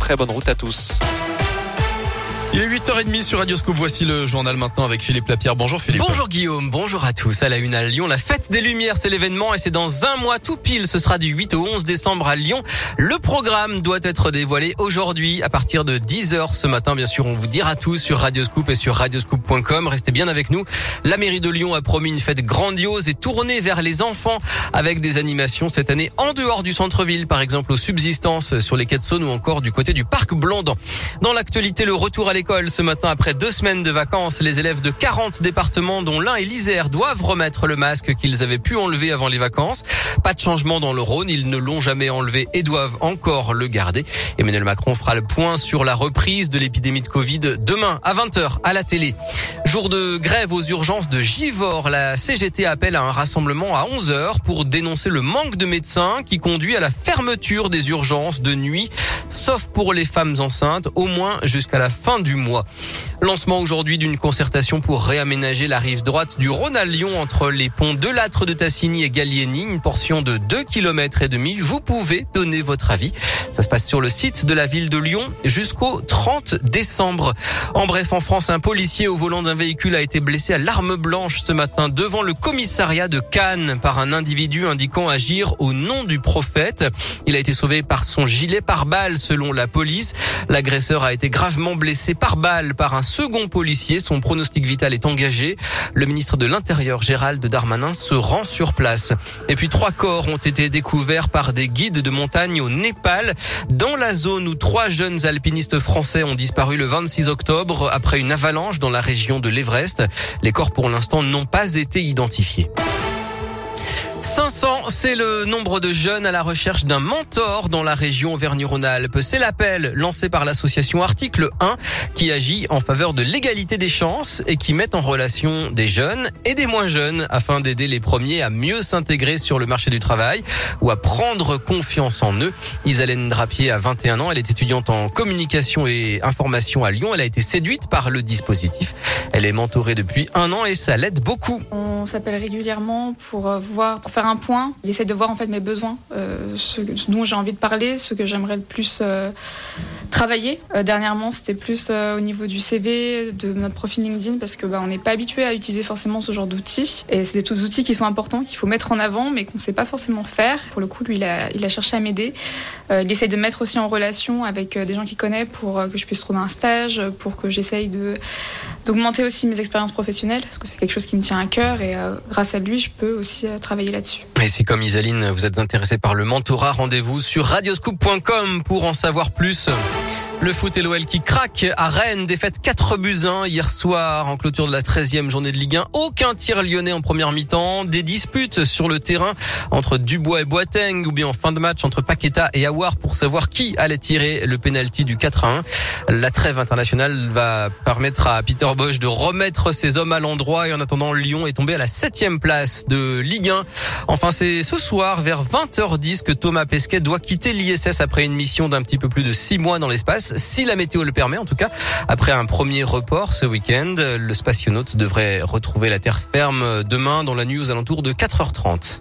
Très bonne route à tous. Il est 8h30 sur Radioscope. Voici le journal maintenant avec Philippe Lapierre. Bonjour Philippe. Bonjour Guillaume, bonjour à tous. À la une à Lyon, la fête des Lumières, c'est l'événement et c'est dans un mois tout pile. Ce sera du 8 au 11 décembre à Lyon. Le programme doit être dévoilé aujourd'hui à partir de 10h ce matin. Bien sûr, on vous dira tout sur Radioscoop et sur radioscoop.com. Restez bien avec nous. La mairie de Lyon a promis une fête grandiose et tournée vers les enfants avec des animations cette année en dehors du centre-ville, par exemple aux subsistances sur les quais de Saône ou encore du côté du parc Blondan. Dans l'actualité, le retour à l'école ce matin après deux semaines de vacances. Les élèves de 40 départements, dont l'un et l'Isère, doivent remettre le masque qu'ils avaient pu enlever avant les vacances. Pas de changement dans le Rhône. Ils ne l'ont jamais enlevé et doivent encore le garder. Emmanuel Macron fera le point sur la reprise de l'épidémie de Covid demain à 20h à la télé. Jour de grève aux urgences de Givor. La CGT appelle à un rassemblement à 11h pour dénoncer le manque de médecins qui conduit à la fermeture des urgences de nuit, sauf pour les femmes enceintes, au moins jusqu'à la fin du mois. Lancement aujourd'hui d'une concertation pour réaménager la rive droite du Rhône à Lyon entre les ponts de Lâtre de Tassigny et Gallieni, une portion de 2 km et demi. Vous pouvez donner votre avis. Ça se passe sur le site de la ville de Lyon jusqu'au 30 décembre. En bref, en France, un policier au volant d'un véhicule a été blessé à l'arme blanche ce matin devant le commissariat de Cannes par un individu indiquant agir au nom du prophète. Il a été sauvé par son gilet par balle selon la police. L'agresseur a été gravement blessé par balle par un second policier. Son pronostic vital est engagé. Le ministre de l'Intérieur, Gérald Darmanin, se rend sur place. Et puis trois corps ont été découverts par des guides de montagne au Népal, dans la zone où trois jeunes alpinistes français ont disparu le 26 octobre après une avalanche dans la région de l'Everest. Les corps pour l'instant n'ont pas été identifiés. 500, c'est le nombre de jeunes à la recherche d'un mentor dans la région Auvergne-Rhône-Alpes. C'est l'appel lancé par l'association Article 1 qui agit en faveur de l'égalité des chances et qui met en relation des jeunes et des moins jeunes afin d'aider les premiers à mieux s'intégrer sur le marché du travail ou à prendre confiance en eux. Isalène Drapier a 21 ans, elle est étudiante en communication et information à Lyon. Elle a été séduite par le dispositif. Elle est mentorée depuis un an et ça l'aide beaucoup. On s'appelle régulièrement pour voir faire un point. Il essaie de voir en fait mes besoins, euh, ce dont j'ai envie de parler, ce que j'aimerais le plus euh, travailler. Euh, dernièrement, c'était plus euh, au niveau du CV, de notre profil LinkedIn, parce que bah, on n'est pas habitué à utiliser forcément ce genre d'outils. Et c'est des outils qui sont importants, qu'il faut mettre en avant, mais qu'on ne sait pas forcément faire. Pour le coup, lui, il a, cherché à m'aider. Euh, il essaie de mettre aussi en relation avec des gens qu'il connaît pour que je puisse trouver un stage, pour que j'essaye de d'augmenter aussi mes expériences professionnelles, parce que c'est quelque chose qui me tient à cœur et grâce à lui, je peux aussi travailler là-dessus. Et si comme Isaline, vous êtes intéressé par le mentorat, rendez-vous sur radioscoop.com pour en savoir plus. Le foot et l'OL qui craque à Rennes, défaite 4 buts 1 hier soir en clôture de la 13e journée de Ligue 1. Aucun tir lyonnais en première mi-temps, des disputes sur le terrain entre Dubois et Boateng ou bien en fin de match entre Paqueta et Awar pour savoir qui allait tirer le penalty du 4 1. La trêve internationale va permettre à Peter Bosch de remettre ses hommes à l'endroit et en attendant Lyon est tombé à la 7 place de Ligue 1. Enfin, c'est ce soir vers 20h10 que Thomas Pesquet doit quitter l'ISS après une mission d'un petit peu plus de 6 mois dans si la météo le permet en tout cas. Après un premier report ce week-end, le spationaute devrait retrouver la terre ferme demain dans la nuit aux alentours de 4h30.